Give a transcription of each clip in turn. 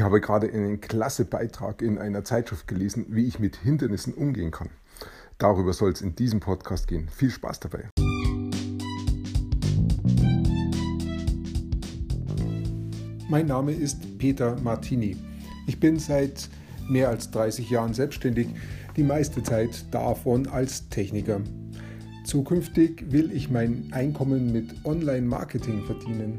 Ich habe gerade einen klasse Beitrag in einer Zeitschrift gelesen, wie ich mit Hindernissen umgehen kann. Darüber soll es in diesem Podcast gehen. Viel Spaß dabei. Mein Name ist Peter Martini. Ich bin seit mehr als 30 Jahren selbstständig, die meiste Zeit davon als Techniker. Zukünftig will ich mein Einkommen mit Online-Marketing verdienen.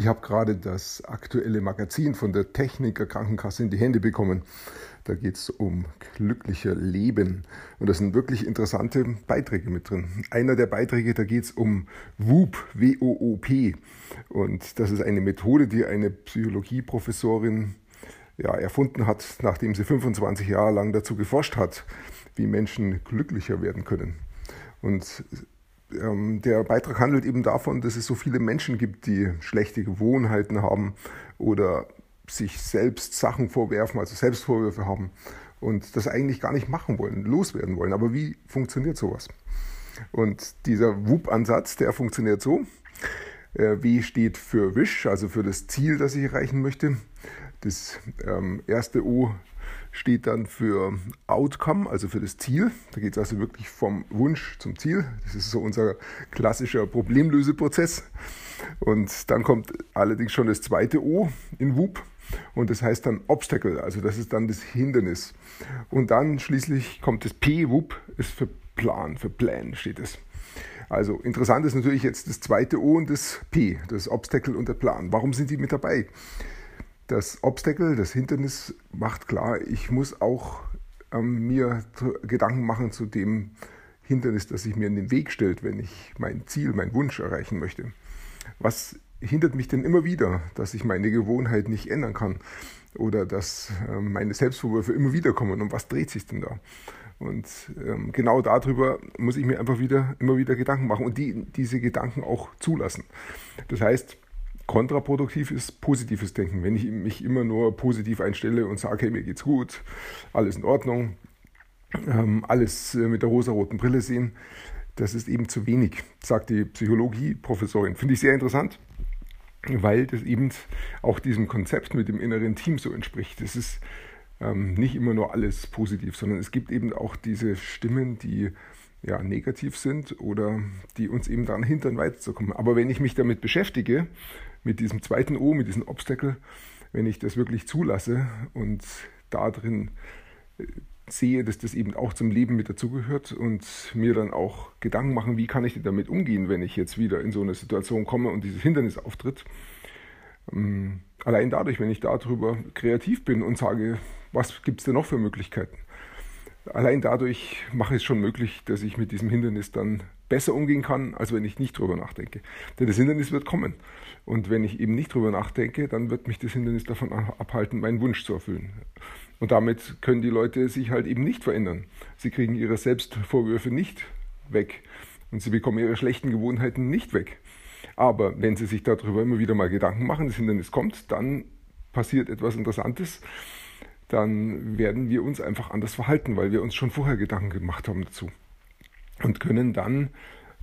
Ich habe gerade das aktuelle Magazin von der Techniker Krankenkasse in die Hände bekommen. Da geht es um glücklicher Leben. Und da sind wirklich interessante Beiträge mit drin. Einer der Beiträge, da geht es um WOOP, W-O-O-P. Und das ist eine Methode, die eine Psychologieprofessorin ja, erfunden hat, nachdem sie 25 Jahre lang dazu geforscht hat, wie Menschen glücklicher werden können. Und der Beitrag handelt eben davon, dass es so viele Menschen gibt, die schlechte Gewohnheiten haben oder sich selbst Sachen vorwerfen, also Selbstvorwürfe haben und das eigentlich gar nicht machen wollen, loswerden wollen. Aber wie funktioniert sowas? Und dieser WUP-Ansatz, der funktioniert so. Äh, w steht für Wish, also für das Ziel, das ich erreichen möchte. Das ähm, erste O steht dann für Outcome, also für das Ziel. Da geht es also wirklich vom Wunsch zum Ziel. Das ist so unser klassischer Problemlöseprozess. Und dann kommt allerdings schon das zweite O in WUP. Und das heißt dann Obstacle, also das ist dann das Hindernis. Und dann schließlich kommt das P, WUP, ist für Plan, für Plan steht es. Also interessant ist natürlich jetzt das zweite O und das P, das Obstacle und der Plan. Warum sind die mit dabei? Das Obstacle, das Hindernis macht klar, ich muss auch ähm, mir Gedanken machen zu dem Hindernis, das sich mir in den Weg stellt, wenn ich mein Ziel, meinen Wunsch erreichen möchte. Was hindert mich denn immer wieder, dass ich meine Gewohnheit nicht ändern kann oder dass äh, meine Selbstvorwürfe immer wieder kommen und was dreht sich denn da? Und ähm, genau darüber muss ich mir einfach wieder, immer wieder Gedanken machen und die, diese Gedanken auch zulassen. Das heißt, Kontraproduktiv ist positives Denken. Wenn ich mich immer nur positiv einstelle und sage, hey, mir geht's gut, alles in Ordnung, ähm, alles äh, mit der rosaroten Brille sehen, das ist eben zu wenig, sagt die Psychologie-Professorin. Finde ich sehr interessant, weil das eben auch diesem Konzept mit dem inneren Team so entspricht. Es ist ähm, nicht immer nur alles positiv, sondern es gibt eben auch diese Stimmen, die ja, negativ sind oder die uns eben daran hindern, weiterzukommen. Aber wenn ich mich damit beschäftige, mit diesem zweiten O, mit diesem Obstacle, wenn ich das wirklich zulasse und da drin äh, sehe, dass das eben auch zum Leben mit dazugehört und mir dann auch Gedanken machen, wie kann ich damit umgehen, wenn ich jetzt wieder in so eine Situation komme und dieses Hindernis auftritt. Ähm, allein dadurch, wenn ich darüber kreativ bin und sage, was gibt es denn noch für Möglichkeiten? Allein dadurch mache ich es schon möglich, dass ich mit diesem Hindernis dann besser umgehen kann, als wenn ich nicht drüber nachdenke. Denn das Hindernis wird kommen. Und wenn ich eben nicht drüber nachdenke, dann wird mich das Hindernis davon abhalten, meinen Wunsch zu erfüllen. Und damit können die Leute sich halt eben nicht verändern. Sie kriegen ihre Selbstvorwürfe nicht weg. Und sie bekommen ihre schlechten Gewohnheiten nicht weg. Aber wenn sie sich darüber immer wieder mal Gedanken machen, das Hindernis kommt, dann passiert etwas Interessantes. Dann werden wir uns einfach anders verhalten, weil wir uns schon vorher Gedanken gemacht haben dazu und können dann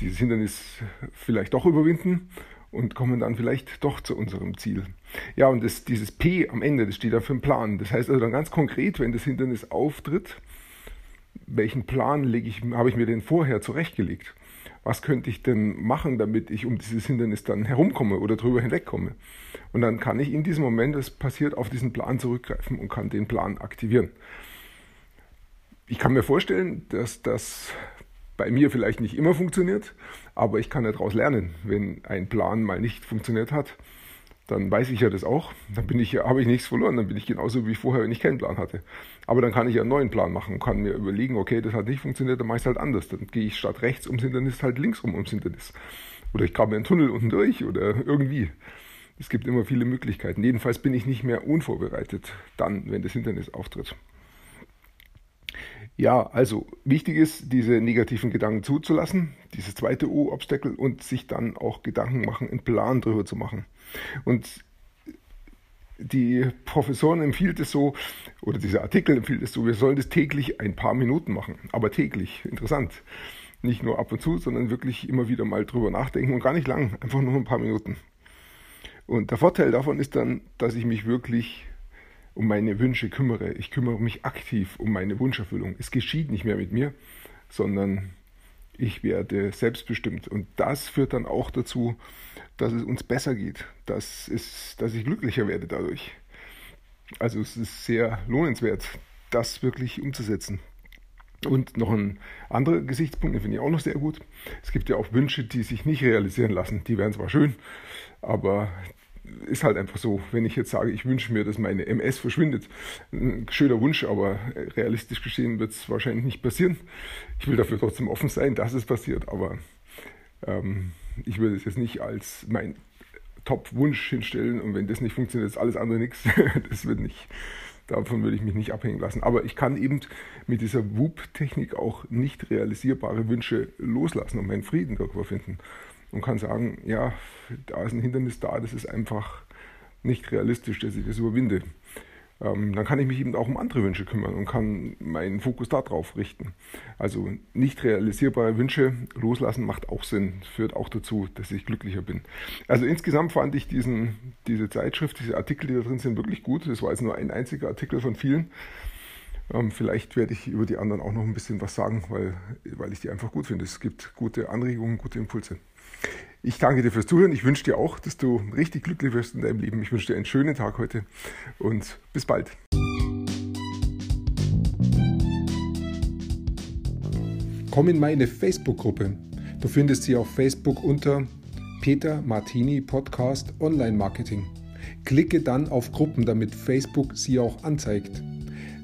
dieses Hindernis vielleicht doch überwinden und kommen dann vielleicht doch zu unserem Ziel. Ja, und das, dieses P am Ende, das steht da für einen Plan. Das heißt also dann ganz konkret, wenn das Hindernis auftritt, welchen Plan lege ich, habe ich mir denn vorher zurechtgelegt? Was könnte ich denn machen, damit ich um dieses Hindernis dann herumkomme oder drüber hinwegkomme? Und dann kann ich in diesem Moment, es passiert, auf diesen Plan zurückgreifen und kann den Plan aktivieren. Ich kann mir vorstellen, dass das bei mir vielleicht nicht immer funktioniert, aber ich kann daraus lernen. Wenn ein Plan mal nicht funktioniert hat, dann weiß ich ja das auch. Dann bin ich, habe ich nichts verloren. Dann bin ich genauso wie vorher, wenn ich keinen Plan hatte. Aber dann kann ich einen neuen Plan machen und kann mir überlegen, okay, das hat nicht funktioniert, dann mache ich es halt anders. Dann gehe ich statt rechts ums Hindernis halt links rum ums Hindernis. Oder ich grabe mir einen Tunnel unten durch oder irgendwie. Es gibt immer viele Möglichkeiten. Jedenfalls bin ich nicht mehr unvorbereitet dann, wenn das Hindernis auftritt. Ja, also wichtig ist, diese negativen Gedanken zuzulassen, dieses zweite O-Obstacle und sich dann auch Gedanken machen, einen Plan darüber zu machen. Und die Professoren empfiehlt es so, oder dieser Artikel empfiehlt es so, wir sollen das täglich ein paar Minuten machen, aber täglich, interessant. Nicht nur ab und zu, sondern wirklich immer wieder mal drüber nachdenken und gar nicht lang, einfach nur ein paar Minuten. Und der Vorteil davon ist dann, dass ich mich wirklich um meine Wünsche kümmere. Ich kümmere mich aktiv um meine Wunscherfüllung. Es geschieht nicht mehr mit mir, sondern ich werde selbstbestimmt. Und das führt dann auch dazu, dass es uns besser geht, dass, es, dass ich glücklicher werde dadurch. Also es ist sehr lohnenswert, das wirklich umzusetzen. Und noch ein anderer Gesichtspunkt, den finde ich auch noch sehr gut. Es gibt ja auch Wünsche, die sich nicht realisieren lassen. Die wären zwar schön, aber ist halt einfach so. Wenn ich jetzt sage, ich wünsche mir, dass meine MS verschwindet, ein schöner Wunsch, aber realistisch gesehen wird es wahrscheinlich nicht passieren. Ich will dafür trotzdem offen sein, dass es passiert, aber ähm, ich würde es jetzt nicht als mein Top-Wunsch hinstellen und wenn das nicht funktioniert, ist alles andere nichts. Das wird nicht, davon würde ich mich nicht abhängen lassen. Aber ich kann eben mit dieser WUP-Technik auch nicht realisierbare Wünsche loslassen und meinen Frieden darüber finden und kann sagen, ja, da ist ein Hindernis da, das ist einfach nicht realistisch, dass ich das überwinde. Ähm, dann kann ich mich eben auch um andere Wünsche kümmern und kann meinen Fokus darauf richten. Also nicht realisierbare Wünsche loslassen macht auch Sinn, führt auch dazu, dass ich glücklicher bin. Also insgesamt fand ich diesen, diese Zeitschrift, diese Artikel, die da drin sind, wirklich gut. Das war jetzt nur ein einziger Artikel von vielen. Ähm, vielleicht werde ich über die anderen auch noch ein bisschen was sagen, weil, weil ich die einfach gut finde. Es gibt gute Anregungen, gute Impulse. Ich danke dir fürs Zuhören. Ich wünsche dir auch, dass du richtig glücklich wirst in deinem Leben. Ich wünsche dir einen schönen Tag heute und bis bald. Komm in meine Facebook-Gruppe. Du findest sie auf Facebook unter Peter Martini Podcast Online Marketing. Klicke dann auf Gruppen, damit Facebook sie auch anzeigt.